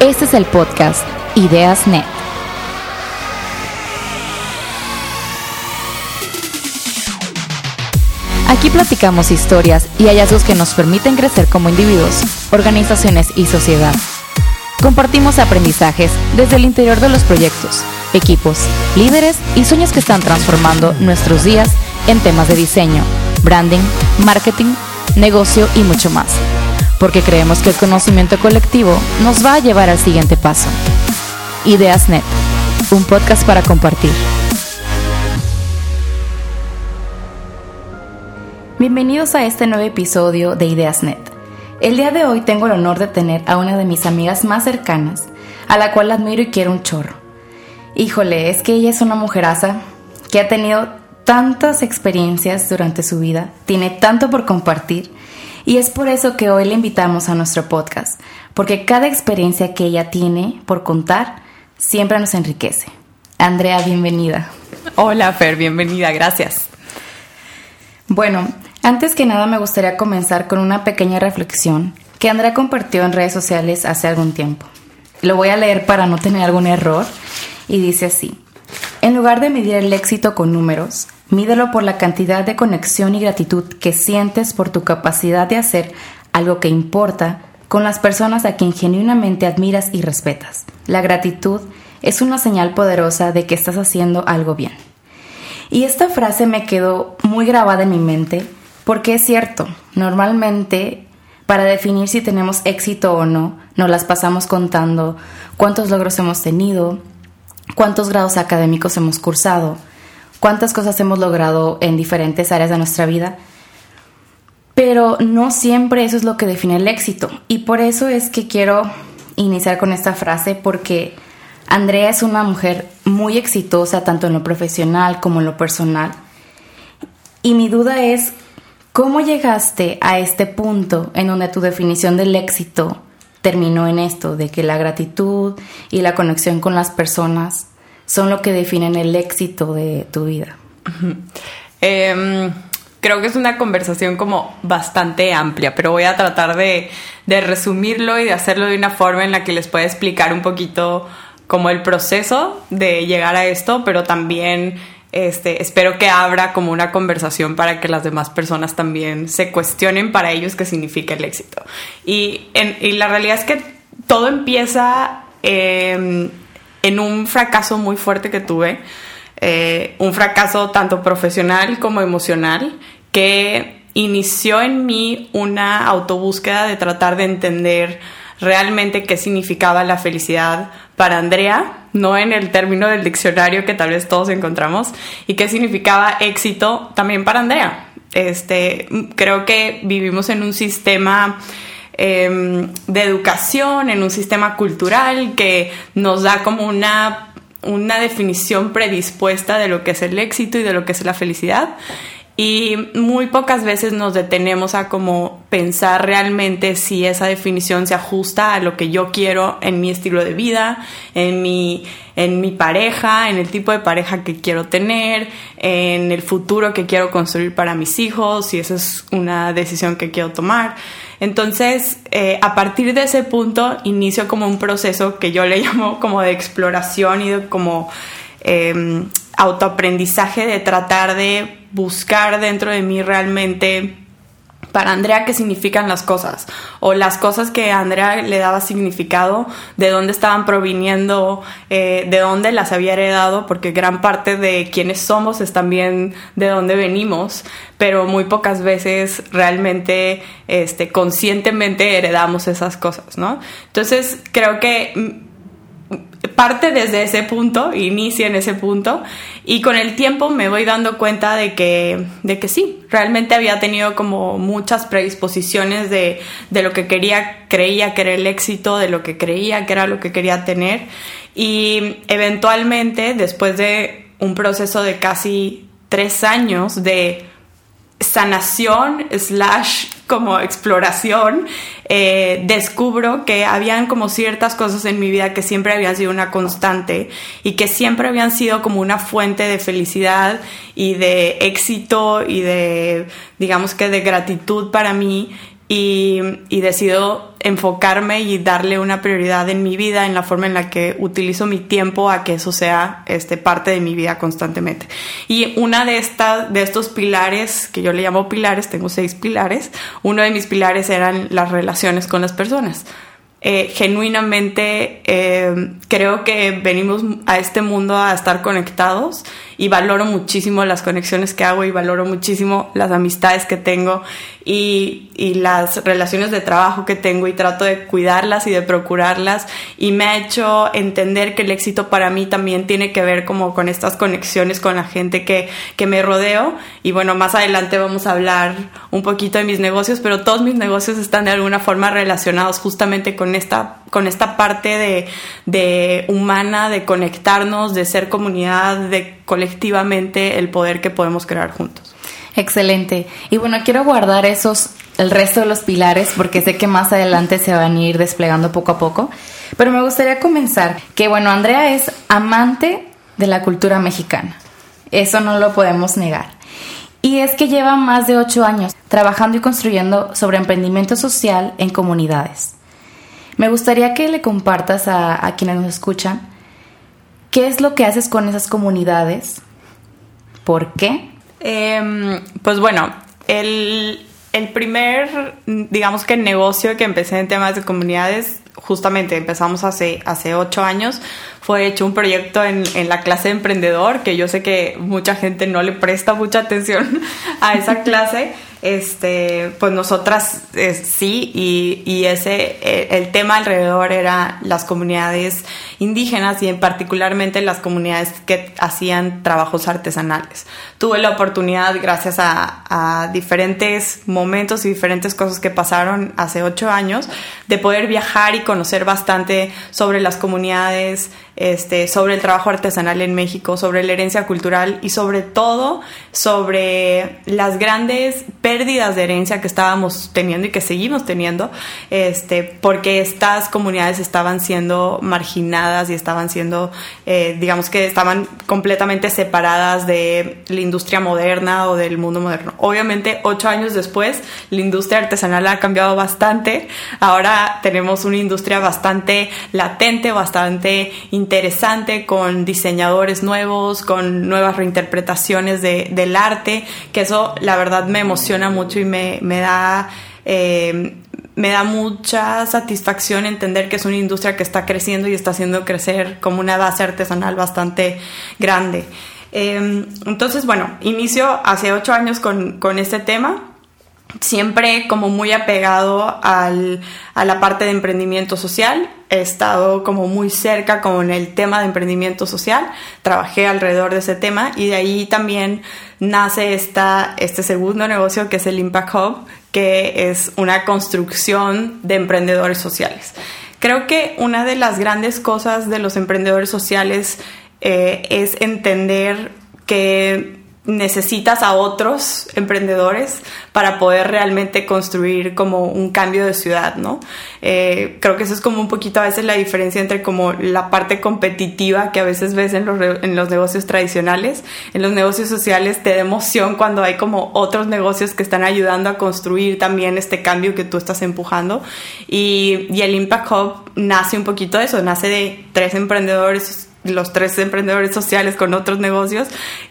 Este es el podcast Ideas Net. Aquí platicamos historias y hallazgos que nos permiten crecer como individuos, organizaciones y sociedad. Compartimos aprendizajes desde el interior de los proyectos, equipos, líderes y sueños que están transformando nuestros días en temas de diseño, branding, marketing, negocio y mucho más porque creemos que el conocimiento colectivo nos va a llevar al siguiente paso. Ideas Net, un podcast para compartir. Bienvenidos a este nuevo episodio de Ideas Net. El día de hoy tengo el honor de tener a una de mis amigas más cercanas, a la cual admiro y quiero un chorro. Híjole, es que ella es una mujeraza que ha tenido tantas experiencias durante su vida, tiene tanto por compartir y es por eso que hoy le invitamos a nuestro podcast, porque cada experiencia que ella tiene por contar siempre nos enriquece. Andrea, bienvenida. Hola, Fer, bienvenida, gracias. Bueno, antes que nada me gustaría comenzar con una pequeña reflexión que Andrea compartió en redes sociales hace algún tiempo. Lo voy a leer para no tener algún error y dice así. En lugar de medir el éxito con números, Mídelo por la cantidad de conexión y gratitud que sientes por tu capacidad de hacer algo que importa con las personas a quien genuinamente admiras y respetas. La gratitud es una señal poderosa de que estás haciendo algo bien. Y esta frase me quedó muy grabada en mi mente porque es cierto, normalmente para definir si tenemos éxito o no, nos las pasamos contando cuántos logros hemos tenido, cuántos grados académicos hemos cursado, cuántas cosas hemos logrado en diferentes áreas de nuestra vida, pero no siempre eso es lo que define el éxito. Y por eso es que quiero iniciar con esta frase porque Andrea es una mujer muy exitosa tanto en lo profesional como en lo personal. Y mi duda es, ¿cómo llegaste a este punto en donde tu definición del éxito terminó en esto, de que la gratitud y la conexión con las personas son lo que definen el éxito de tu vida? Em, creo que es una conversación como bastante amplia, pero voy a tratar de, resumirlo y de hacerlo de una forma en la que les pueda explicar un poquito como el proceso de llegar a esto, pero también este, espero que abra como una conversación para que las demás personas también se cuestionen para ellos qué significa el éxito. Y, y la realidad es que todo empieza eh, en un fracaso muy fuerte que tuve, eh, un fracaso tanto profesional como emocional, que inició en mí una autobúsqueda de tratar de entender realmente qué significaba la felicidad para Andrea, no en el término del diccionario que tal vez todos encontramos, y qué significaba éxito también para Andrea. Este, creo que vivimos en un sistema Em, de educación, en un sistema cultural que nos da como una, una definición predispuesta de lo que es el éxito y de lo que es la felicidad y muy pocas veces nos detenemos a como pensar realmente si esa definición se ajusta a lo que yo quiero en mi estilo de vida, en mi, en mi pareja, en el tipo de pareja que quiero tener, en el futuro que quiero construir para mis hijos, si esa es una decisión que quiero tomar. Entonces, eh, a partir de ese punto, inicio como un proceso que yo le llamo como de exploración y de como eh, autoaprendizaje de tratar de buscar dentro de mí realmente para Andrea qué significan las cosas o las cosas que Andrea le daba significado, de dónde estaban proviniendo, eh, de dónde las había heredado, porque gran parte de quienes somos es también de dónde venimos, pero muy pocas veces realmente este, conscientemente heredamos esas cosas, ¿no? Entonces creo que parte desde ese punto, inicia en ese punto y con el tiempo me voy dando cuenta de que, de que sí, realmente había tenido como muchas predisposiciones de, de lo que quería, creía que era el éxito, de lo que creía que era lo que quería tener. Y eventualmente después de un proceso de casi tres años de sanación slash como exploración, eh, descubro que habían como ciertas cosas en mi vida que siempre habían sido una constante y que siempre habían sido como una fuente de felicidad y de éxito y de, digamos que de gratitud para mí y, y, decido enfocarme y darle una prioridad en mi vida, en la forma en la que utilizo mi tiempo a que eso sea este, parte de mi vida constantemente. Y una de, estas de estos pilares, que yo le llamo pilares, tengo seis pilares, uno de mis pilares eran las relaciones con las personas. Eh, genuinamente eh, creo que venimos a este mundo a estar conectados y valoro muchísimo las conexiones que hago y valoro muchísimo las amistades que tengo y, y, las relaciones de trabajo que tengo y trato de cuidarlas y de procurarlas. Y me ha hecho entender que el éxito para mí también tiene que ver como con estas conexiones con la gente que, que me rodeo. Y bueno, más adelante vamos a hablar un poquito de mis negocios, pero todos mis negocios están de alguna forma relacionados justamente con esta, con esta parte de, de humana, de conectarnos, de ser comunidad, de colectivamente el poder que podemos crear juntos. Excelente. Y bueno, quiero guardar esos, el resto de los pilares, porque sé que más adelante se van a ir desplegando poco a poco. Pero me gustaría comenzar que, bueno, Andrea es amante de la cultura mexicana. Eso no lo podemos negar. Y es que lleva más de ocho años trabajando y construyendo sobre emprendimiento social en comunidades. Me gustaría que le compartas a, a quienes nos escuchan qué es lo que haces con esas comunidades, por qué eh, pues bueno, el, el primer, digamos que negocio que empecé en temas de comunidades, justamente empezamos hace, hace ocho años, fue hecho un proyecto en, en, la clase de emprendedor, que yo sé que mucha gente no le presta mucha atención a esa clase este, pues nosotras eh, sí, y, y ese, eh, el tema alrededor era las comunidades indígenas y en particularmente las comunidades que hacían trabajos artesanales. Tuve la oportunidad, gracias a, a diferentes momentos y diferentes cosas que pasaron hace ocho años, de poder viajar y conocer bastante sobre las comunidades, este, sobre el trabajo artesanal en México, sobre la herencia cultural y sobre todo sobre las grandes pérdidas de herencia que estábamos teniendo y que seguimos teniendo, este, porque estas comunidades estaban siendo marginadas y estaban siendo, eh, digamos que estaban completamente separadas de la industria moderna o del mundo moderno. Obviamente, ocho años después, la industria artesanal ha cambiado bastante. Ahora tenemos una industria bastante latente, bastante interesante, con diseñadores nuevos, con nuevas reinterpretaciones de, del arte, que eso la verdad me emociona mucho y me, me da... Eh, me da mucha satisfacción entender que es una industria que está creciendo y está haciendo crecer como una base artesanal bastante grande. Eh, entonces, bueno, inicio hace ocho años con, con este tema siempre como muy apegado al, a la parte de emprendimiento social. He estado como muy cerca con el tema de emprendimiento social. Trabajé alrededor de ese tema y de ahí también nace esta, este segundo negocio que es el Impact Hub, que es una construcción de emprendedores sociales. Creo que una de las grandes cosas de los emprendedores sociales eh, es entender que necesitas a otros emprendedores para poder realmente construir como un cambio de ciudad, ¿no? Eh, creo que eso es como un poquito a veces la diferencia entre como la parte competitiva que a veces ves en los, en los negocios tradicionales, en los negocios sociales te da emoción cuando hay como otros negocios que están ayudando a construir también este cambio que tú estás empujando y, y el Impact Hub nace un poquito de eso, nace de tres emprendedores los tres emprendedores sociales con otros negocios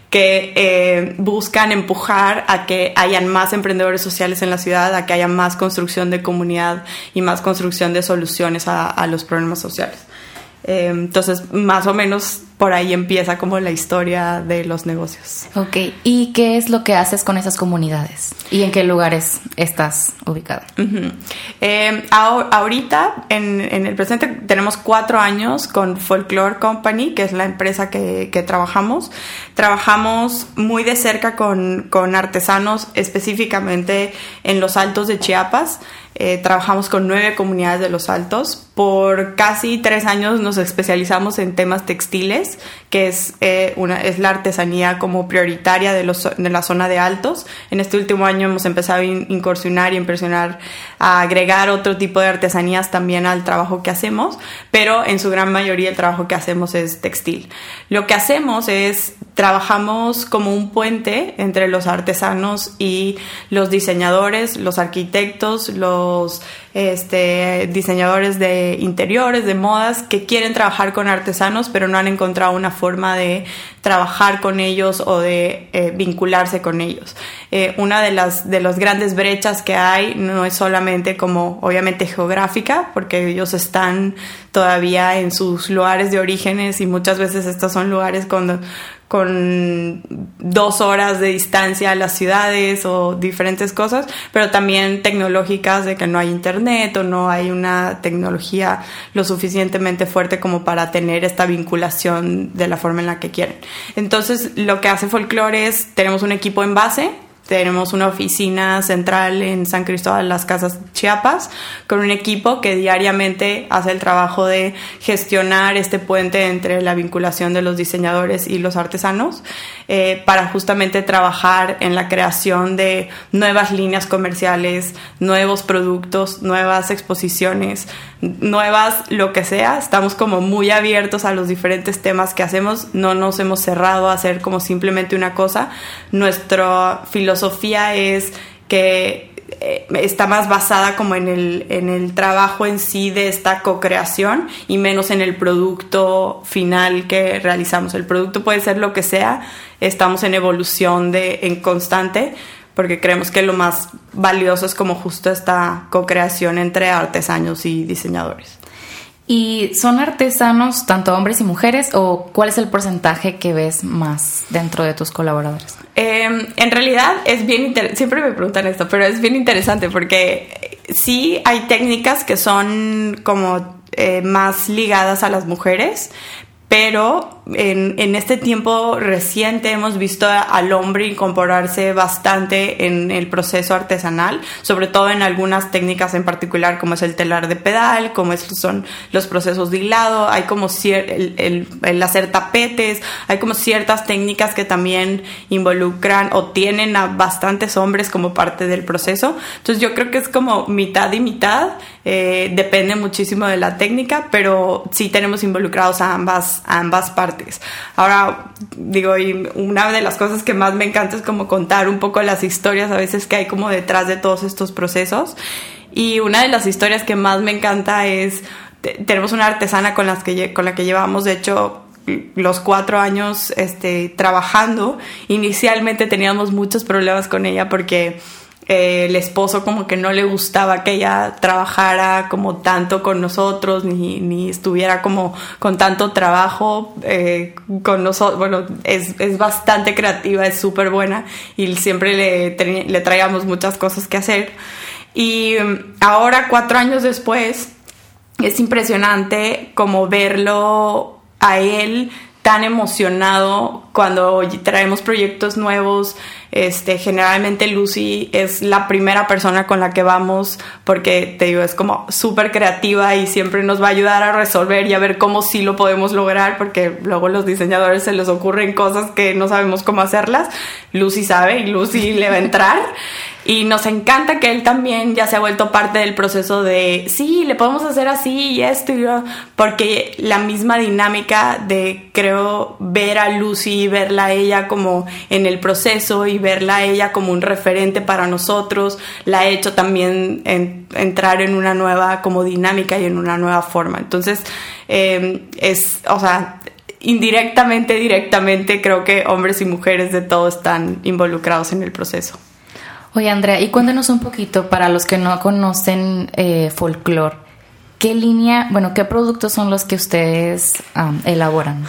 que eh, buscan empujar a que hayan más emprendedores sociales en la ciudad, a que haya más construcción de comunidad y más construcción de soluciones a, los problemas sociales. Eh, entonces, más o menos por ahí empieza como la historia de los negocios. Ok, ¿y qué es lo que haces con esas comunidades? ¿Y en qué lugares estás ubicada? Uh -huh. eh, ahorita, en, en, el presente, tenemos cuatro años con Folklore Company, que es la empresa que, que trabajamos. Trabajamos muy de cerca con, con, artesanos, específicamente en los altos de Chiapas. Eh, trabajamos con nueve comunidades de los altos. Por casi tres años nos especializamos en temas textiles, que es, eh, una, es la artesanía como prioritaria de, los, de la zona de altos. En este último año hemos empezado a incursionar y impresionar, a agregar otro tipo de artesanías también al trabajo que hacemos, pero en su gran mayoría el trabajo que hacemos es textil. Lo que hacemos es trabajamos como un puente entre los artesanos y los diseñadores, los arquitectos, los este, diseñadores de interiores, de modas, que quieren trabajar con artesanos, pero no han encontrado una forma de trabajar con ellos o de eh, vincularse con ellos. Eh, una de las, de las grandes brechas que hay no es solamente como, obviamente, geográfica, porque ellos están todavía en sus lugares de orígenes y muchas veces estos son lugares con con dos horas de distancia a las ciudades o diferentes cosas, pero también tecnológicas de que no hay internet o no hay una tecnología lo suficientemente fuerte como para tener esta vinculación de la forma en la que quieren. Entonces, lo que hace Folklore es, tenemos un equipo en base, tenemos una oficina central en San Cristóbal, las Casas Chiapas, con un equipo que diariamente hace el trabajo de gestionar este puente entre la vinculación de los diseñadores y los artesanos, eh, para justamente trabajar en la creación de nuevas líneas comerciales, nuevos productos, nuevas exposiciones, nuevas lo que sea. Estamos como muy abiertos a los diferentes temas que hacemos, no nos hemos cerrado a hacer como simplemente una cosa. Nuestra filosofía filosofía es que eh, está más basada como en el, en el trabajo en sí de esta co-creación y menos en el producto final que realizamos. El producto puede ser lo que sea, estamos en evolución de, en constante, porque creemos que lo más valioso es como justo esta co-creación entre artesanos y diseñadores. ¿Y son artesanos tanto hombres y mujeres o cuál es el porcentaje que ves más dentro de tus colaboradores? Em, en realidad es bien siempre me preguntan esto, pero es bien interesante porque sí hay técnicas que son como eh, más ligadas a las mujeres, pero en, en, este tiempo reciente hemos visto al hombre incorporarse bastante en el proceso artesanal, sobre todo en algunas técnicas en particular como es el telar de pedal, como son los procesos de hilado, hay como el, el, el, hacer tapetes, hay como ciertas técnicas que también involucran o tienen a bastantes hombres como parte del proceso. Entonces yo creo que es como mitad y mitad, eh, depende muchísimo de la técnica, pero sí tenemos involucrados a ambas, a ambas partes. Ahora, digo, y una de las cosas que más me encanta es como contar un poco las historias a veces que hay como detrás de todos estos procesos. Y una de las historias que más me encanta es, tenemos una artesana con, las que, con la que llevamos, de hecho, los cuatro años este, trabajando. Inicialmente teníamos muchos problemas con ella porque eh, el esposo como que no le gustaba que ella trabajara como tanto con nosotros, ni, ni estuviera como con tanto trabajo eh, con nosotros. Bueno, es, es, bastante creativa, es súper buena y siempre le, le traíamos muchas cosas que hacer. Y mm, ahora, cuatro años después, es impresionante como verlo a él tan emocionado cuando traemos proyectos nuevos. Este, generalmente Lucy es la primera persona con la que vamos porque te digo, es como súper creativa y siempre nos va a ayudar a resolver y a ver cómo sí lo podemos lograr porque luego los diseñadores se les ocurren cosas que no sabemos cómo hacerlas. Lucy sabe y Lucy le va a entrar. Y nos encanta que él también ya se ha vuelto parte del proceso de, sí, le podemos hacer así y esto, y yo, porque la misma dinámica de, creo, ver a Lucy, verla a ella como en el proceso y verla a ella como un referente para nosotros, la ha hecho también entrar en una nueva como dinámica y en una nueva forma. Entonces, eh, es, o sea, indirectamente, directamente, creo que hombres y mujeres de todo están involucrados en el proceso. Oye, Andrea, y cuéntanos un poquito para los que no conocen eh, folclore, ¿qué línea, bueno, qué productos son los que ustedes elaboran?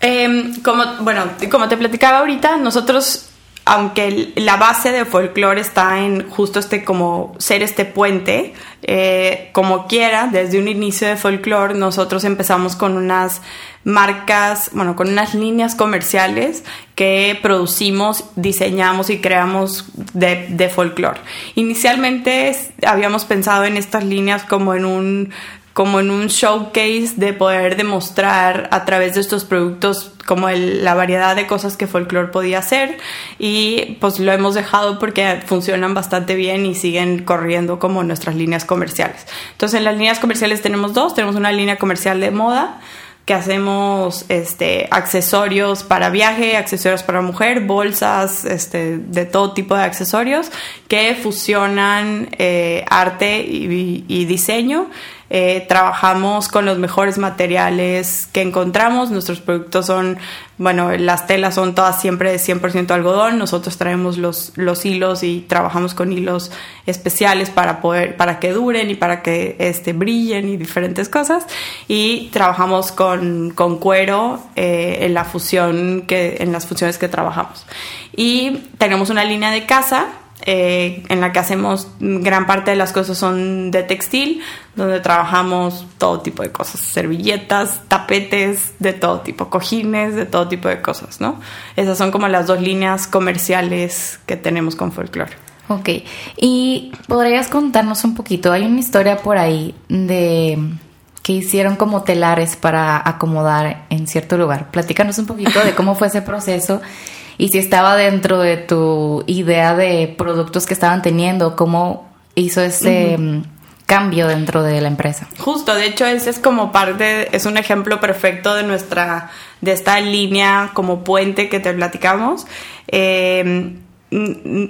Em, como, bueno, como te platicaba ahorita, nosotros aunque la base de folclore está en justo este como ser este puente, eh, como quiera, desde un inicio de folclore nosotros empezamos con unas marcas, bueno, con unas líneas comerciales que producimos, diseñamos y creamos de, de folclore. Inicialmente habíamos pensado en estas líneas como en un como en un showcase de poder demostrar a través de estos productos como la variedad de cosas que folklore podía hacer. Y pues lo hemos dejado porque funcionan bastante bien y siguen corriendo como nuestras líneas comerciales. Entonces en las líneas comerciales tenemos dos, tenemos una línea comercial de moda que hacemos este, accesorios para viaje, accesorios para mujer, bolsas, este, de todo tipo de accesorios que fusionan eh, arte y diseño eh, trabajamos con los mejores materiales que encontramos. Nuestros productos son, bueno, las telas son todas siempre de 100% algodón. Nosotros traemos los, los hilos y trabajamos con hilos especiales para poder, para que duren y para que este, brillen y diferentes cosas. Y trabajamos con, con cuero eh, en la fusión que, en las funciones que trabajamos. Y tenemos una línea de casa eh, en la que hacemos gran parte de las cosas son de textil, donde trabajamos todo tipo de cosas, servilletas, tapetes, de todo tipo, cojines, de todo tipo de cosas, ¿no? Esas son como las dos líneas comerciales que tenemos con Folklore. Ok, y podrías contarnos un poquito, hay una historia por ahí de que hicieron como telares para acomodar en cierto lugar. Platícanos un poquito de cómo fue ese proceso y si estaba dentro de tu idea de productos que estaban teniendo, cómo hizo ese mm, cambio dentro de la empresa. Justo, de hecho ese es como parte, es un ejemplo perfecto de nuestra, de esta línea como puente que te platicamos. Eh, mm,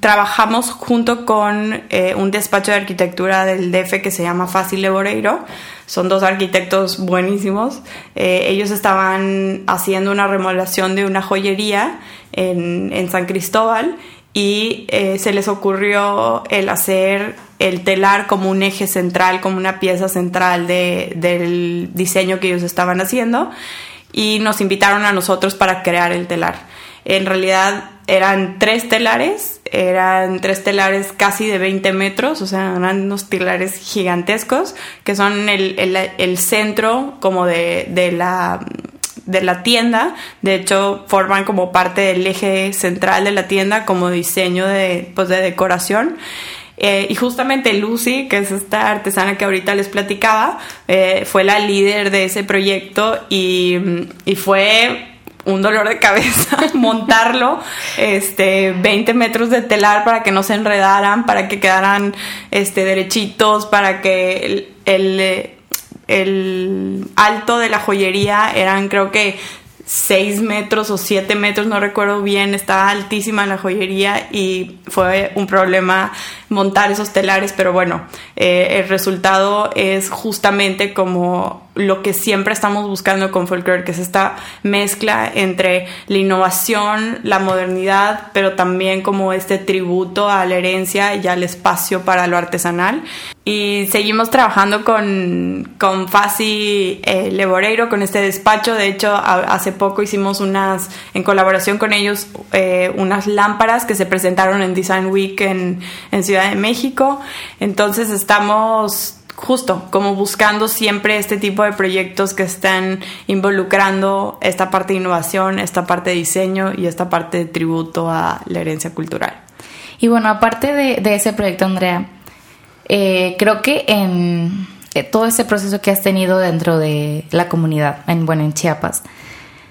trabajamos junto con eh, un despacho de arquitectura del DF que se llama Fácil Leboreiro son dos arquitectos buenísimos. Eh, ellos estaban haciendo una remodelación de una joyería en, San Cristóbal y eh, se les ocurrió el hacer el telar como un eje central, como una pieza central del diseño que ellos estaban haciendo y nos invitaron a nosotros para crear el telar. En realidad eran tres telares, eran tres telares casi de 20 metros, o sea, eran unos telares gigantescos, que son el, centro como de, la de la tienda, de hecho forman como parte del eje central de la tienda como diseño de, pues, de decoración. Eh, y justamente Lucy, que es esta artesana que ahorita les platicaba, eh, fue la líder de ese proyecto y, y fue un dolor de cabeza montarlo, este, 20 metros de telar para que no se enredaran, para que quedaran, este, derechitos, para que el, el, alto de la joyería eran creo que 6 metros o 7 metros, no recuerdo bien, estaba altísima la joyería y fue un problema montar esos telares, pero bueno, eh, el resultado es justamente como lo que siempre estamos buscando con Folklore, que es esta mezcla entre la innovación, la modernidad, pero también como este tributo a la herencia y al espacio para lo artesanal. Y seguimos trabajando con, con Fasi eh, Leboreiro, con este despacho. De hecho, hace poco hicimos unas, en colaboración con ellos, eh, unas lámparas que se presentaron en Design Week en, en Ciudad de México. Entonces estamos justo como buscando siempre este tipo de proyectos que están involucrando esta parte de innovación, esta parte de diseño y esta parte de tributo a la herencia cultural. Y bueno, aparte de, ese proyecto, Andrea, eh, creo que en eh, todo ese proceso que has tenido dentro de la comunidad, en, bueno, en Chiapas,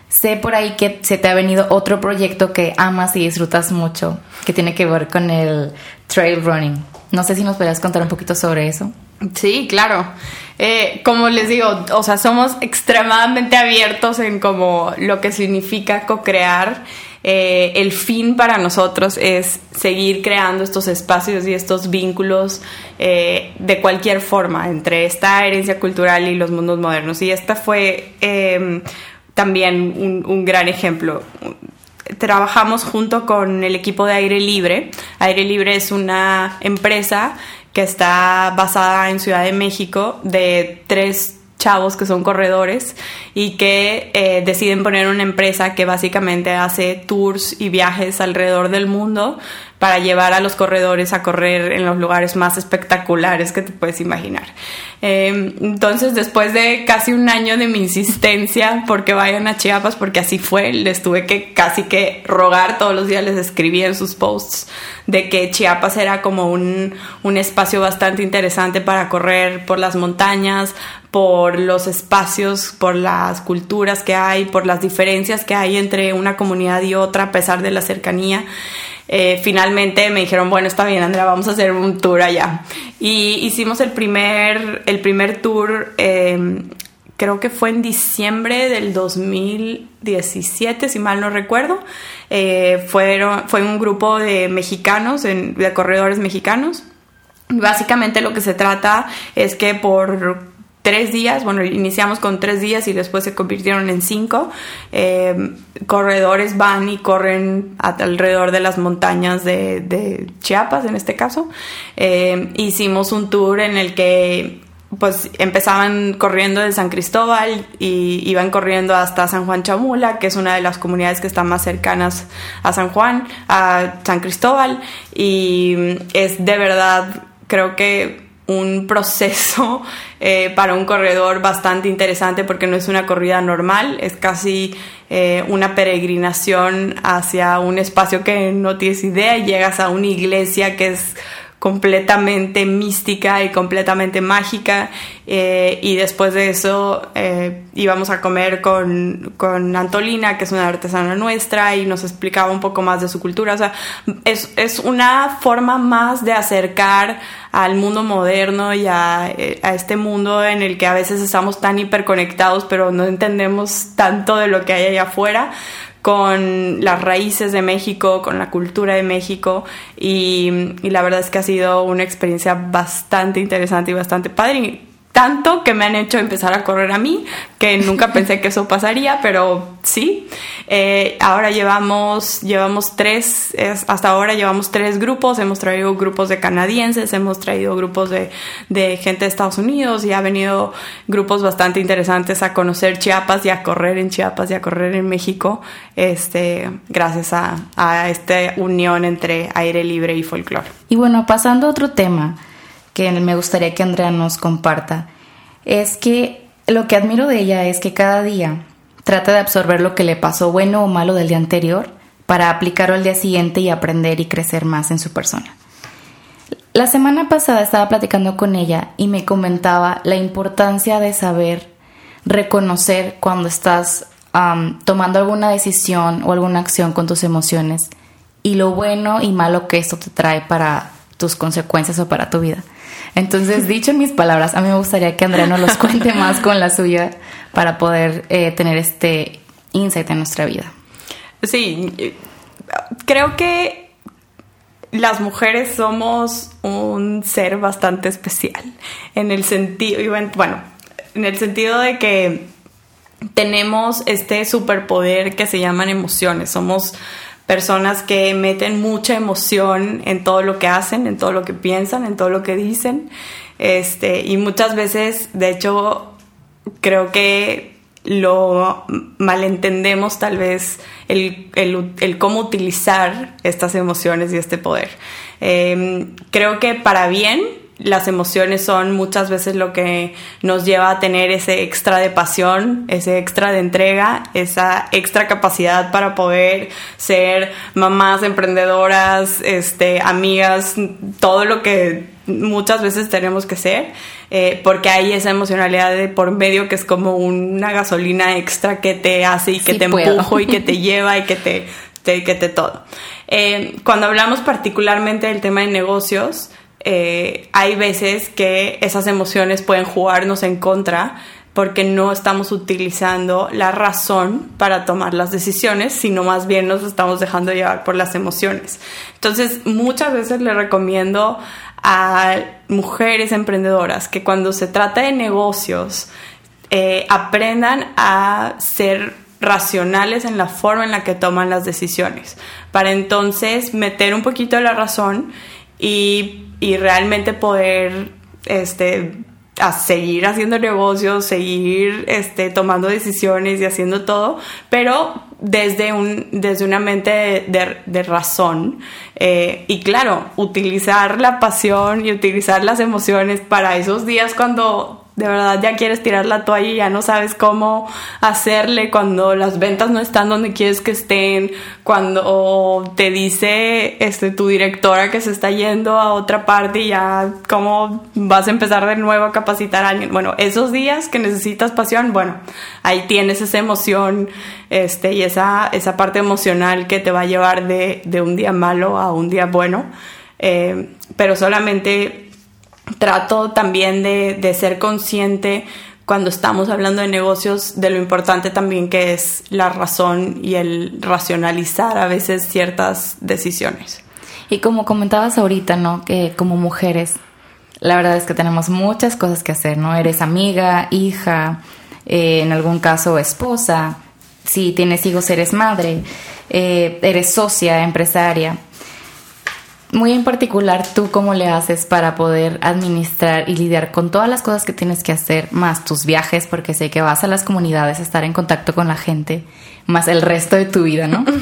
sé por ahí que se te ha venido otro proyecto que amas y disfrutas mucho, que tiene que ver con el trail running. No sé si nos podrías contar un poquito sobre eso. Sí, claro. Eh, como les digo, o sea, somos extremadamente abiertos en como lo que significa co-crear. Eh, el fin para nosotros es seguir creando estos espacios y estos vínculos eh, de cualquier forma entre esta herencia cultural y los mundos modernos. Y esta fue también un gran ejemplo trabajamos junto con el equipo de Aire Libre. Aire Libre es una empresa que está basada en Ciudad de México de tres chavos que son corredores y que eh, deciden poner una empresa que básicamente hace tours y viajes alrededor del mundo para llevar a los corredores a correr en los lugares más espectaculares que te puedes imaginar. Em, entonces, después de casi un año de mi insistencia porque vayan a Chiapas, porque así fue, les tuve que casi que rogar todos los días, les escribí en sus posts de que Chiapas era como un, un espacio bastante interesante para correr por las montañas, por los espacios, por las culturas que hay, por las diferencias que hay entre una comunidad y otra a pesar de la cercanía. Eh, finalmente me dijeron, bueno, está bien, Andrea, vamos a hacer un tour allá. Y hicimos el primer, el primer tour, em, creo que fue en diciembre del 2017, si mal no recuerdo. Eh, fueron, fue un grupo de mexicanos, de corredores mexicanos. Básicamente lo que se trata es que por tres días, bueno, iniciamos con tres días y después se convirtieron en cinco. Eh, corredores van y corren alrededor de las montañas de, Chiapas, en este caso. Eh, hicimos un tour en el que pues empezaban corriendo de San Cristóbal y iban corriendo hasta San Juan Chamula, que es una de las comunidades que están más cercanas a San Juan, a San Cristóbal, y es de verdad, creo que un proceso eh, para un corredor bastante interesante porque no es una corrida normal, es casi eh, una peregrinación hacia un espacio que no tienes idea llegas a una iglesia que es completamente mística y completamente mágica eh, y después de eso eh, íbamos a comer con, con, Antolina que es una artesana nuestra y nos explicaba un poco más de su cultura. O sea es, es una forma más de acercar al mundo moderno y a, eh, a, este mundo en el que a veces estamos tan hiperconectados pero no entendemos tanto de lo que hay allá afuera con las raíces de México, con la cultura de México y, la verdad es que ha sido una experiencia bastante interesante y bastante padre tanto que me han hecho empezar a correr a mí, que nunca pensé que eso pasaría, pero sí. Eh, ahora llevamos, llevamos tres, hasta ahora llevamos tres grupos, hemos traído grupos de canadienses, hemos traído grupos de, de, gente de Estados Unidos y ha venido grupos bastante interesantes a conocer Chiapas y a correr en Chiapas y a correr en México, este, gracias a, a esta unión entre aire libre y folclore. Y bueno, pasando a otro tema que me gustaría que Andrea nos comparta, es que lo que admiro de ella es que cada día trata de absorber lo que le pasó bueno o malo del día anterior para aplicarlo al día siguiente y aprender y crecer más en su persona. La semana pasada estaba platicando con ella y me comentaba la importancia de saber reconocer cuando estás tomando alguna decisión o alguna acción con tus emociones y lo bueno y malo que esto te trae para tus consecuencias o para tu vida. Entonces, dicho en mis palabras, a mí me gustaría que Andrea nos los cuente más con la suya para poder eh, tener este insight en nuestra vida. Sí, creo que las mujeres somos un ser bastante especial en el sentido, bueno, en el sentido de que tenemos este superpoder que se llaman emociones. Somos personas que meten mucha emoción en todo lo que hacen, en todo lo que piensan, en todo lo que dicen. Este, y muchas veces, de hecho, creo que lo malentendemos tal vez el, el, cómo utilizar estas emociones y este poder. Em, creo que para bien las emociones son muchas veces lo que nos lleva a tener ese extra de pasión, ese extra de entrega, esa extra capacidad para poder ser mamás, emprendedoras, este, amigas, todo lo que muchas veces tenemos que ser, eh, porque hay esa emocionalidad de por medio que es como una gasolina extra que te hace y que te empujo y que te lleva y que te, que te todo. Eh, cuando hablamos particularmente del tema de negocios, eh, hay veces que esas emociones pueden jugarnos en contra porque no estamos utilizando la razón para tomar las decisiones, sino más bien nos estamos dejando llevar por las emociones. Entonces, muchas veces le recomiendo a mujeres emprendedoras que cuando se trata de negocios, eh, aprendan a ser racionales en la forma en la que toman las decisiones, para entonces meter un poquito la razón y y realmente poder este, seguir haciendo negocios, seguir este, tomando decisiones y haciendo todo, pero desde, un, desde una mente de, razón. Eh, y claro, utilizar la pasión y utilizar las emociones para esos días cuando de verdad ya quieres tirar la toalla y ya no sabes cómo hacerle cuando las ventas no están donde quieres que estén, cuando te dice este tu directora que se está yendo a otra parte y ya cómo vas a empezar de nuevo a capacitar a alguien. Bueno, esos días que necesitas pasión, bueno, ahí tienes esa emoción este y esa esa parte emocional que te va a llevar de, de un día malo a un día bueno. Eh, pero solamente trato también de, ser consciente cuando estamos hablando de negocios de lo importante también que es la razón y el racionalizar a veces ciertas decisiones. Y como comentabas ahorita, ¿no? Que como mujeres, la verdad es que tenemos muchas cosas que hacer, ¿no? Eres amiga, hija, eh, en algún caso esposa, si tienes hijos eres madre, eh, eres socia, empresaria muy en particular, ¿tú cómo le haces para poder administrar y lidiar con todas las cosas que tienes que hacer, más tus viajes, porque sé que vas a las comunidades a estar en contacto con la gente, más el resto de tu vida, ¿no?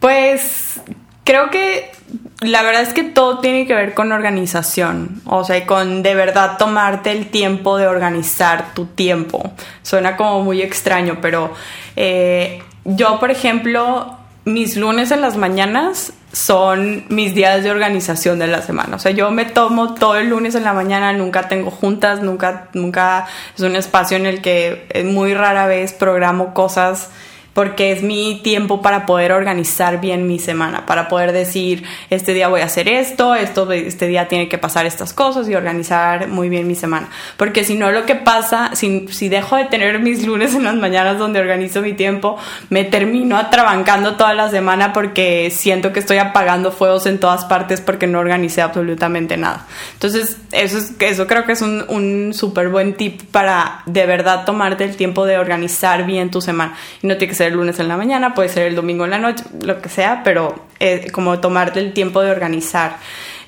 Pues creo que la verdad es que todo tiene que ver con organización, o sea, con de verdad tomarte el tiempo de organizar tu tiempo. Suena como muy extraño, pero eh, yo, por ejemplo, mis lunes en las mañanas son mis días de organización de la semana. O sea, yo me tomo todo el lunes en la mañana, nunca tengo juntas, nunca, nunca es un espacio en el que muy rara vez programo cosas porque es mi tiempo para poder organizar bien mi semana, para poder decir, este día voy a hacer esto, esto este día tiene que pasar estas cosas y organizar muy bien mi semana. Porque si no, lo que pasa, si, si dejo de tener mis lunes en las mañanas donde organizo mi tiempo, me termino atrabancando toda la semana porque siento que estoy apagando fuegos en todas partes porque no organicé absolutamente nada. Entonces, eso, es, eso creo que es un, un súper buen tip para de verdad tomarte el tiempo de organizar bien tu semana. Y no tiene que ser el lunes en la mañana, puede ser el domingo en la noche, lo que sea, pero eh, como tomarte el tiempo de organizar.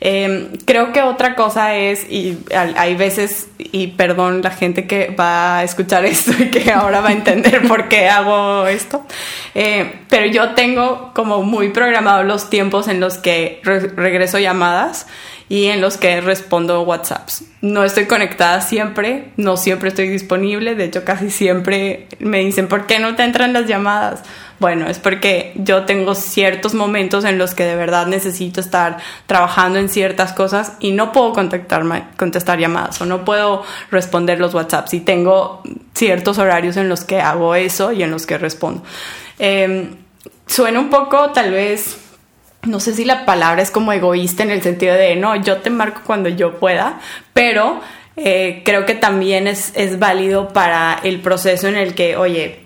Em, creo que otra cosa es, y hay veces, y perdón la gente que va a escuchar esto y que ahora va a entender por qué hago esto, eh, pero yo tengo como muy programados los tiempos en los que regreso llamadas y en los que respondo WhatsApps. No estoy conectada siempre, no siempre estoy disponible, de hecho casi siempre me dicen, ¿por qué no te entran las llamadas? Bueno, es porque yo tengo ciertos momentos en los que de verdad necesito estar trabajando en ciertas cosas y no puedo contactarme, contestar llamadas o no puedo responder los WhatsApps y tengo ciertos horarios en los que hago eso y en los que respondo. Em, suena un poco tal vez no sé si la palabra es como egoísta en el sentido de, no, yo te marco cuando yo pueda, pero eh, creo que también es, es válido para el proceso en el que, oye,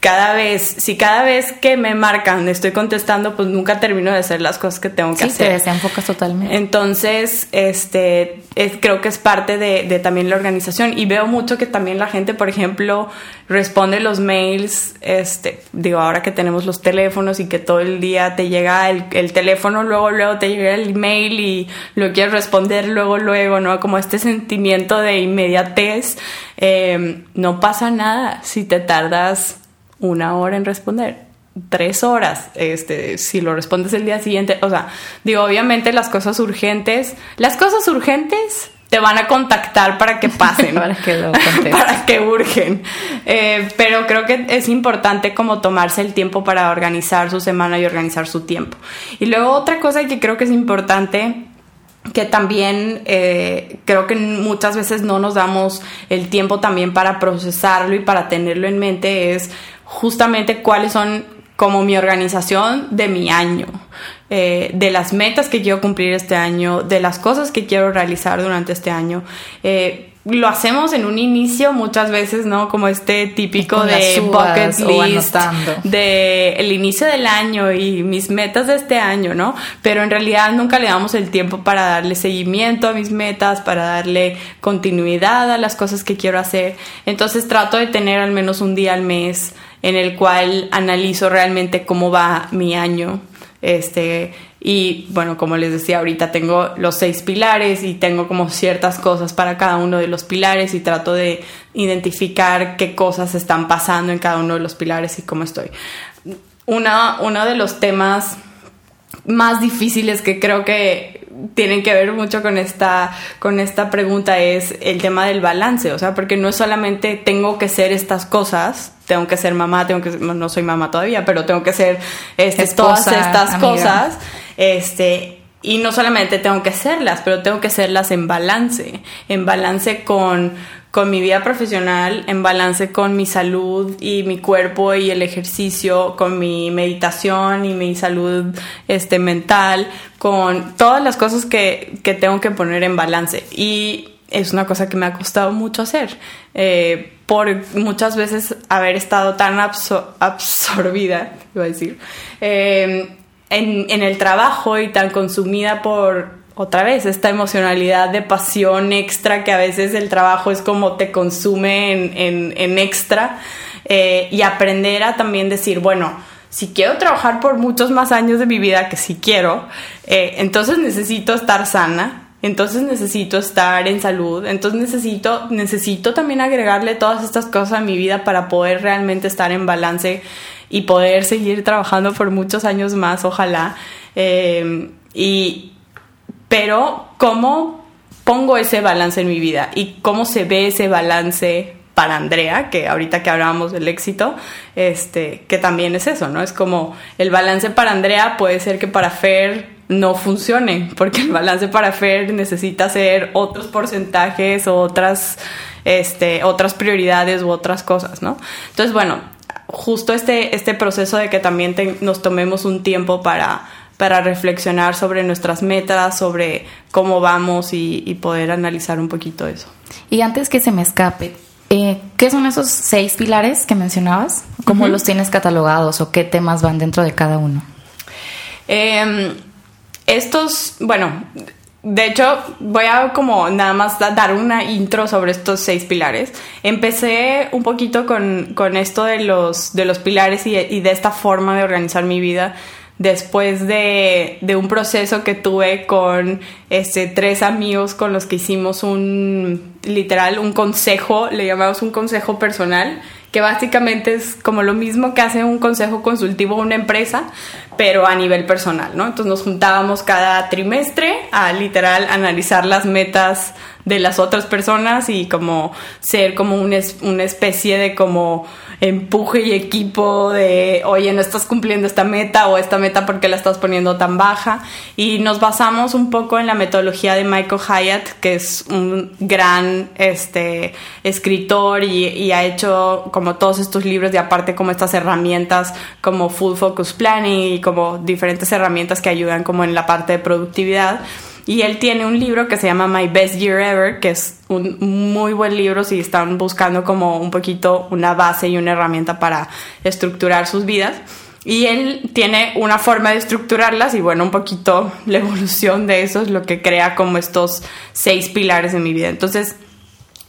cada vez, si cada vez que me marcan estoy contestando, pues nunca termino de hacer las cosas que tengo que hacer. Sí, te enfocas totalmente. Entonces, este, creo que es parte de, de, también la organización y veo mucho que también la gente, por ejemplo, responde los mails, este, digo, ahora que tenemos los teléfonos y que todo el día te llega el, el teléfono, luego, luego te llega el email y lo quieres responder luego, luego, ¿no? Como este sentimiento de inmediatez. Eh, no pasa nada si te tardas una hora en responder, tres horas, este, si lo respondes el día siguiente, o sea, digo, obviamente las cosas urgentes, las cosas urgentes te van a contactar para que pasen, para que lo para que urgen. Eh, pero creo que es importante como tomarse el tiempo para organizar su semana y organizar su tiempo. Y luego otra cosa que creo que es importante que también eh, creo que muchas veces no nos damos el tiempo también para procesarlo y para tenerlo en mente es justamente cuáles son como mi organización de mi año, eh, de las metas que quiero cumplir este año, de las cosas que quiero realizar durante este año. Eh, lo hacemos en un inicio muchas veces, ¿no? Como este típico de bucket list de el inicio del año y mis metas de este año, ¿no? Pero en realidad nunca le damos el tiempo para darle seguimiento a mis metas, para darle continuidad a las cosas que quiero hacer. Entonces trato de tener al menos un día al mes en el cual analizo realmente cómo va mi año, este, Y bueno, como les decía ahorita, tengo los seis pilares y tengo como ciertas cosas para cada uno de los pilares y trato de identificar qué cosas están pasando en cada uno de los pilares y cómo estoy. Una, uno de los temas más difíciles que creo que tienen que ver mucho con esta, con esta pregunta es el tema del balance, o sea, porque no es solamente tengo que ser estas cosas, tengo que ser mamá, tengo que no soy mamá todavía, pero tengo que ser este, todas estas cosas, este y no solamente tengo que serlas, pero tengo que serlas en balance, en balance con con mi vida profesional, en balance con mi salud y mi cuerpo y el ejercicio, con mi meditación y mi salud este, mental, con todas las cosas que, que tengo que poner en balance. Y es una cosa que me ha costado mucho hacer. Eh, por muchas veces haber estado tan absorbida, iba a decir, eh, en, en el trabajo y tan consumida por otra vez, esta emocionalidad de pasión extra que a veces el trabajo es como te consume en, extra eh, y aprender a también decir, bueno, si quiero trabajar por muchos más años de mi vida, que si quiero, eh, entonces necesito estar sana, entonces necesito estar en salud, entonces necesito, necesito también agregarle todas estas cosas a mi vida para poder realmente estar en balance y poder seguir trabajando por muchos años más, ojalá. Eh, y, pero cómo pongo ese balance en mi vida y cómo se ve ese balance para Andrea, que ahorita que hablábamos del éxito, este, que también es eso, ¿no? Es como el balance para Andrea puede ser que para Fer no funcione, porque el balance para Fer necesita ser otros porcentajes o otras, este, otras prioridades u otras cosas, ¿no? Entonces, bueno, justo este, este proceso de que también nos tomemos un tiempo para para reflexionar sobre nuestras metas, sobre cómo vamos y, poder analizar un poquito eso. Y antes que se me escape, eh, ¿qué son esos seis pilares que mencionabas? ¿Cómo los tienes catalogados o qué temas van dentro de cada uno? Em, estos, bueno, de hecho, voy a como nada más dar una intro sobre estos seis pilares. Empecé un poquito con, esto de los, de los pilares y, y, de esta forma de organizar mi vida después de, un proceso que tuve con este, tres amigos con los que hicimos un, literal, un consejo, le llamamos un consejo personal, que básicamente es como lo mismo que hace un consejo consultivo una empresa, pero a nivel personal, ¿no? Entonces nos juntábamos cada trimestre a literal analizar las metas de las otras personas y como ser como una, una especie de como empuje y equipo de, oye, no estás cumpliendo esta meta o esta meta porque la estás poniendo tan baja. Y nos basamos un poco en la metodología de Michael Hyatt, que es un gran este, escritor y, y ha hecho como todos estos libros y aparte como estas herramientas como Full Focus Planning y como diferentes herramientas que ayudan como en la parte de productividad. Y él tiene un libro que se llama My Best Year Ever, que es un muy buen libro si están buscando como un poquito una base y una herramienta para estructurar sus vidas. Y él tiene una forma de estructurarlas y bueno, un poquito la evolución de eso es lo que crea como estos seis pilares en mi vida. Entonces,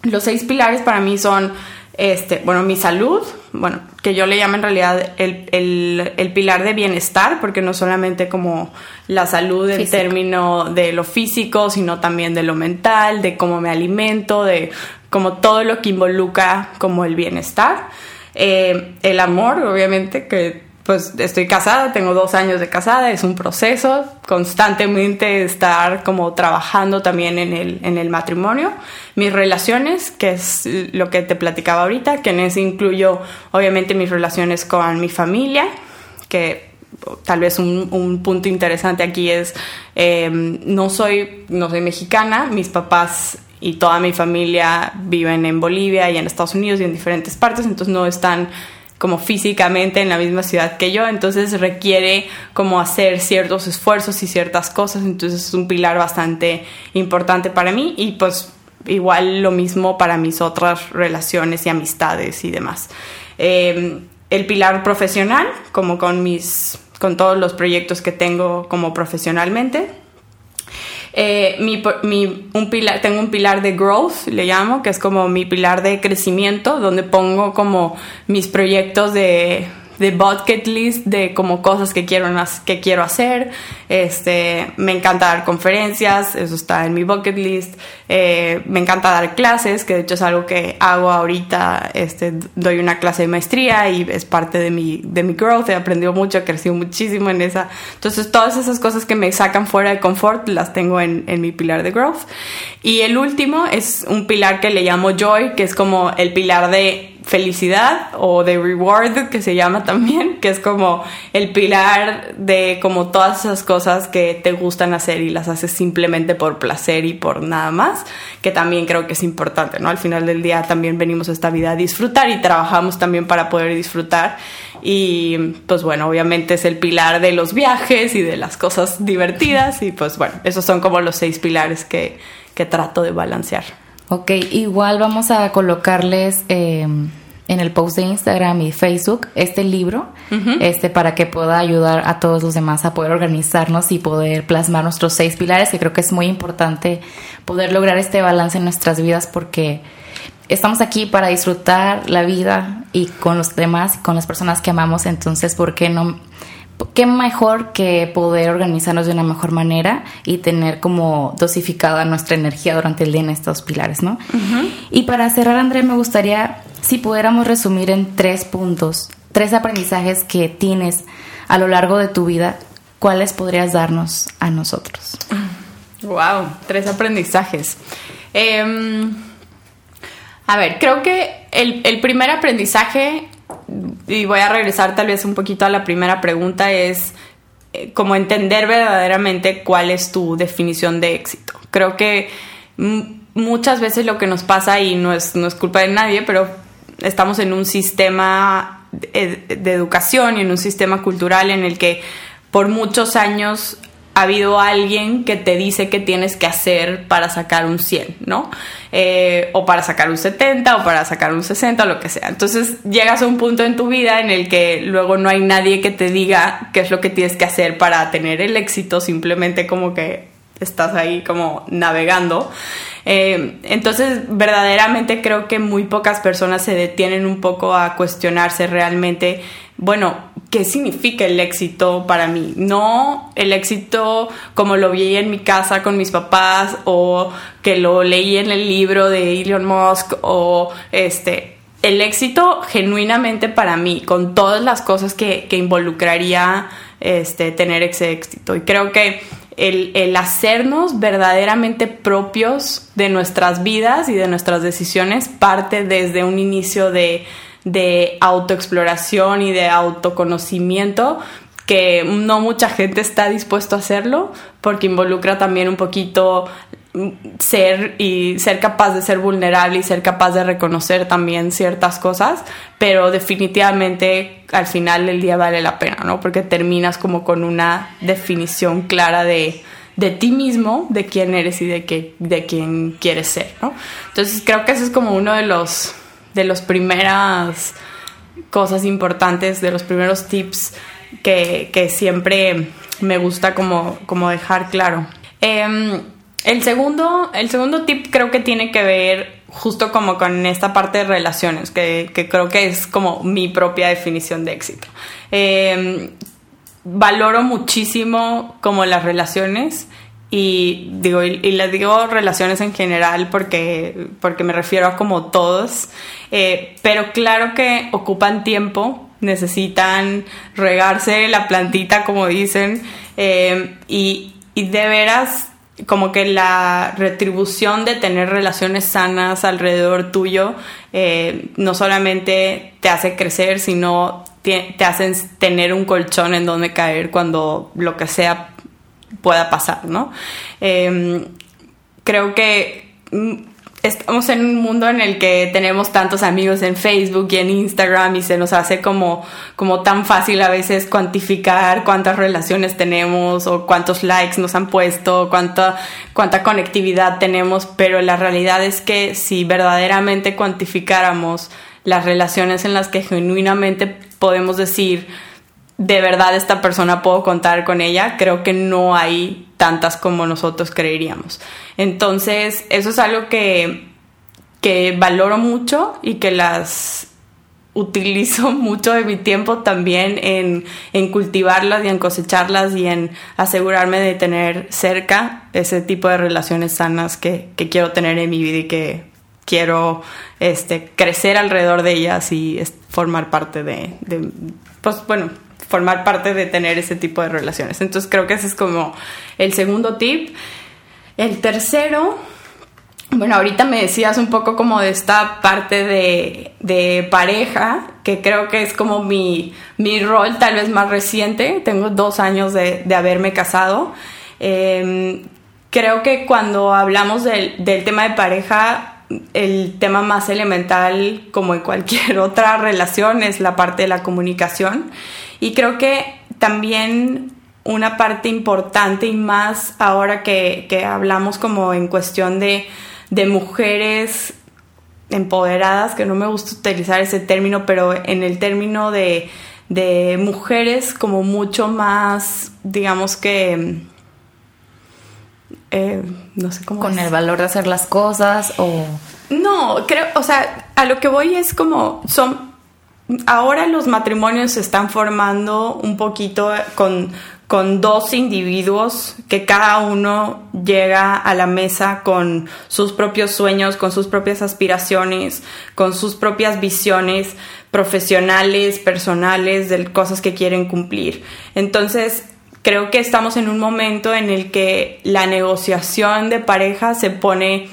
los seis pilares para mí son este, bueno, mi salud, bueno, que yo le llamo en realidad el, pilar de bienestar, porque no solamente como la salud en término de lo físico, sino también de lo mental, de cómo me alimento, de como todo lo que involucra como el bienestar. Eh, el amor, obviamente, que pues estoy casada, tengo dos años de casada, es un proceso constantemente estar como trabajando también en el, en el matrimonio. Mis relaciones, que es lo que te platicaba ahorita, que en eso incluyo obviamente mis relaciones con mi familia, que tal vez un, punto interesante aquí es, em, no, soy, no soy mexicana, mis papás y toda mi familia viven en Bolivia y en Estados Unidos y en diferentes partes, entonces no están como físicamente en la misma ciudad que yo, entonces requiere como hacer ciertos esfuerzos y ciertas cosas, entonces es un pilar bastante importante para mí y pues igual lo mismo para mis otras relaciones y amistades y demás. Em, el pilar profesional, como con mis con todos los proyectos que tengo como profesionalmente, eh, mi, mi, un pilar, tengo un pilar de growth, le llamo, que es como mi pilar de crecimiento, donde pongo como mis proyectos de, de bucket list de como cosas que quiero, que quiero hacer. Este, me encanta dar conferencias, eso está en mi bucket list. Eh, me encanta dar clases, que de hecho es algo que hago ahorita. Este, doy una clase de maestría y es parte de mi, de mi growth. He aprendido mucho, he crecido muchísimo en esa. Entonces, todas esas cosas que me sacan fuera de confort las tengo en, en mi pilar de growth. Y el último es un pilar que le llamo joy, que es como el pilar de felicidad o de reward que se llama también, que es como el pilar de como todas esas cosas que te gustan hacer y las haces simplemente por placer y por nada más, que también creo que es importante, ¿no? Al final del día también venimos a esta vida a disfrutar y trabajamos también para poder disfrutar y pues bueno, obviamente es el pilar de los viajes y de las cosas divertidas y pues bueno, esos son como los seis pilares que, que trato de balancear. Ok, igual vamos a colocarles eh, en el post de Instagram y Facebook este libro, este para que pueda ayudar a todos los demás a poder organizarnos y poder plasmar nuestros seis pilares, que creo que es muy importante poder lograr este balance en nuestras vidas porque estamos aquí para disfrutar la vida y con los demás, con las personas que amamos, entonces, ¿por qué no? Qué mejor que poder organizarnos de una mejor manera y tener como dosificada nuestra energía durante el día en estos pilares, ¿no? Y para cerrar, André, me gustaría si pudiéramos resumir en tres puntos, tres aprendizajes que tienes a lo largo de tu vida, ¿cuáles podrías darnos a nosotros? Wow, tres aprendizajes. Em, a ver, creo que el, el primer aprendizaje y voy a regresar tal vez un poquito a la primera pregunta, es eh, como entender verdaderamente cuál es tu definición de éxito. Creo que muchas veces lo que nos pasa, y no es, no es culpa de nadie, pero estamos en un sistema de, de educación y en un sistema cultural en el que por muchos años ha habido alguien que te dice qué tienes que hacer para sacar un 100, ¿no? Eh, o para sacar un 70 o para sacar un 60 o lo que sea. Entonces llegas a un punto en tu vida en el que luego no hay nadie que te diga qué es lo que tienes que hacer para tener el éxito, simplemente como que estás ahí como navegando. Eh, entonces, verdaderamente creo que muy pocas personas se detienen un poco a cuestionarse realmente, bueno, ¿qué significa el éxito para mí? No el éxito como lo vi en mi casa con mis papás o que lo leí en el libro de Elon Musk o este el éxito genuinamente para mí, con todas las cosas que, que involucraría este, tener ese éxito. Y creo que el, hacernos verdaderamente propios de nuestras vidas y de nuestras decisiones parte desde un inicio de, de autoexploración y de autoconocimiento que no mucha gente está dispuesto a hacerlo porque involucra también un poquito ser y ser capaz de ser vulnerable y ser capaz de reconocer también ciertas cosas, pero definitivamente al final del día vale la pena, ¿no? Porque terminas como con una definición clara de, de ti mismo, de quién eres y de, qué, de quién quieres ser, ¿no? Entonces creo que ese es como uno de los, de los primeras cosas importantes, de los primeros tips que, que siempre me gusta como, como dejar claro. Eh, el segundo, el segundo tip creo que tiene que ver justo como con esta parte de relaciones, que, creo que es como mi propia definición de éxito. Em, valoro muchísimo como las relaciones y digo, y, les digo relaciones en general porque, porque me refiero a como todos, eh, pero claro que ocupan tiempo, necesitan regarse la plantita como dicen y, y de veras como que la retribución de tener relaciones sanas alrededor tuyo eh, no solamente te hace crecer, sino te, te, hacen tener un colchón en donde caer cuando lo que sea pueda pasar, ¿no? Em, creo que mm, estamos en un mundo en el que tenemos tantos amigos en Facebook y en Instagram y se nos hace como, como tan fácil a veces cuantificar cuántas relaciones tenemos o cuántos likes nos han puesto, cuánta, cuánta conectividad tenemos, pero la realidad es que si verdaderamente cuantificáramos las relaciones en las que genuinamente podemos decir, de verdad esta persona puedo contar con ella, creo que no hay tantas como nosotros creeríamos. Entonces, eso es algo que, que valoro mucho y que las utilizo mucho de mi tiempo también en, en, cultivarlas y en cosecharlas y en asegurarme de tener cerca ese tipo de relaciones sanas que, que quiero tener en mi vida y que quiero este, crecer alrededor de ellas y formar parte de, de, pues bueno, formar parte de tener ese tipo de relaciones. Entonces creo que ese es como el segundo tip. El tercero bueno, ahorita me decías un poco como de esta parte de, pareja, que creo que es como mi, rol tal vez más reciente. Tengo dos años de, haberme casado. Em, creo que cuando hablamos del, del, tema de pareja, el tema más elemental, como en cualquier otra relación, es la parte de la comunicación. Y creo que también una parte importante y más ahora que, que hablamos como en cuestión de de mujeres empoderadas, que no me gusta utilizar ese término, pero en el término de, de mujeres como mucho más, digamos que, eh, no sé cómo. Con el valor de hacer las cosas o... No, creo, o sea, a lo que voy es como, son, ahora los matrimonios se están formando un poquito con, con dos individuos que cada uno llega a la mesa con sus propios sueños, con sus propias aspiraciones, con sus propias visiones profesionales, personales, de cosas que quieren cumplir. Entonces, creo que estamos en un momento en el que la negociación de pareja se pone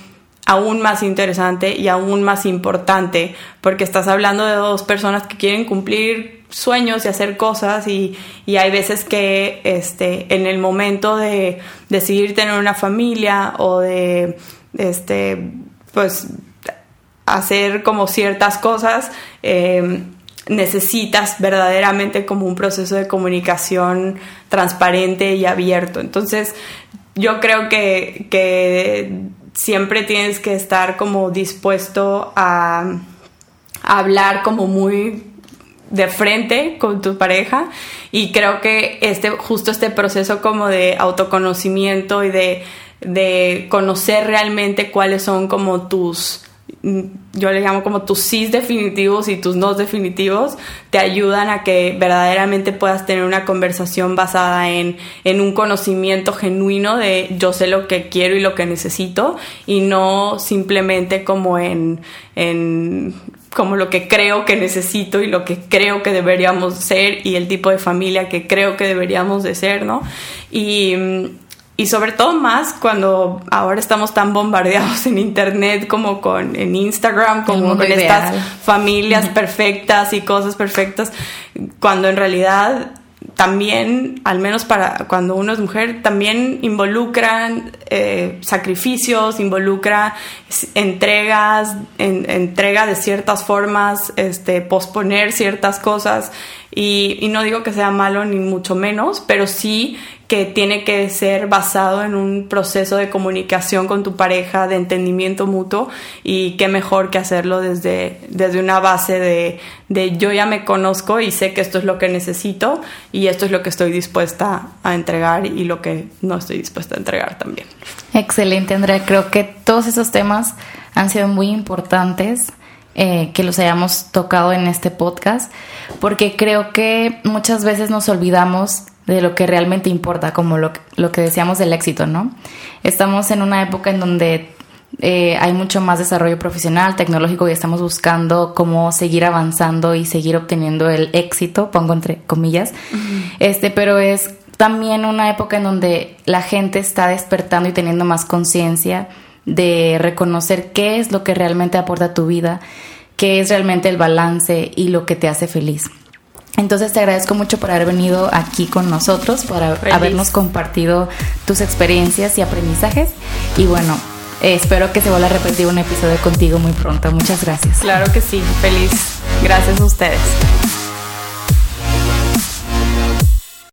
aún más interesante y aún más importante porque estás hablando de dos personas que quieren cumplir sueños y hacer cosas y, hay veces que este, en el momento de decidir tener una familia o de este, pues hacer como ciertas cosas eh, necesitas verdaderamente como un proceso de comunicación transparente y abierto. Entonces yo creo que, que siempre tienes que estar como dispuesto a, hablar como muy de frente con tu pareja. Y creo que este justo este proceso como de autoconocimiento y de, de conocer realmente cuáles son como tus yo le llamo como tus sí definitivos y tus no definitivos, te ayudan a que verdaderamente puedas tener una conversación basada en, en un conocimiento genuino de yo sé lo que quiero y lo que necesito y no simplemente como en, en como lo que creo que necesito y lo que creo que deberíamos ser y el tipo de familia que creo que deberíamos de ser, ¿no? Y mm, y sobre todo más cuando ahora estamos tan bombardeados en internet como con en Instagram como con estas familias perfectas y cosas perfectas cuando en realidad también, al menos para cuando uno es mujer, también involucran eh, sacrificios, involucra entregas, entrega de ciertas formas, este, posponer ciertas cosas. Y, y, no digo que sea malo ni mucho menos, pero sí que tiene que ser basado en un proceso de comunicación con tu pareja, de entendimiento mutuo y qué mejor que hacerlo desde, desde una base de, de yo ya me conozco y sé que esto es lo que necesito y esto es lo que estoy dispuesta a entregar y lo que no estoy dispuesta a entregar también. Excelente, Andrea. Creo que todos esos temas han sido muy importantes. Eh, que los hayamos tocado en este podcast, porque creo que muchas veces nos olvidamos de lo que realmente importa, como lo, lo que decíamos del éxito, ¿no? Estamos en una época en donde eh, hay mucho más desarrollo profesional, tecnológico y estamos buscando cómo seguir avanzando y seguir obteniendo el éxito, pongo entre comillas, este, pero es también una época en donde la gente está despertando y teniendo más conciencia de reconocer qué es lo que realmente aporta a tu vida, qué es realmente el balance y lo que te hace feliz. Entonces te agradezco mucho por haber venido aquí con nosotros, por habernos compartido tus experiencias y aprendizajes. Y bueno, eh, espero que se vuelva a repetir un episodio contigo muy pronto. Muchas gracias. Claro que sí, feliz. Gracias a ustedes.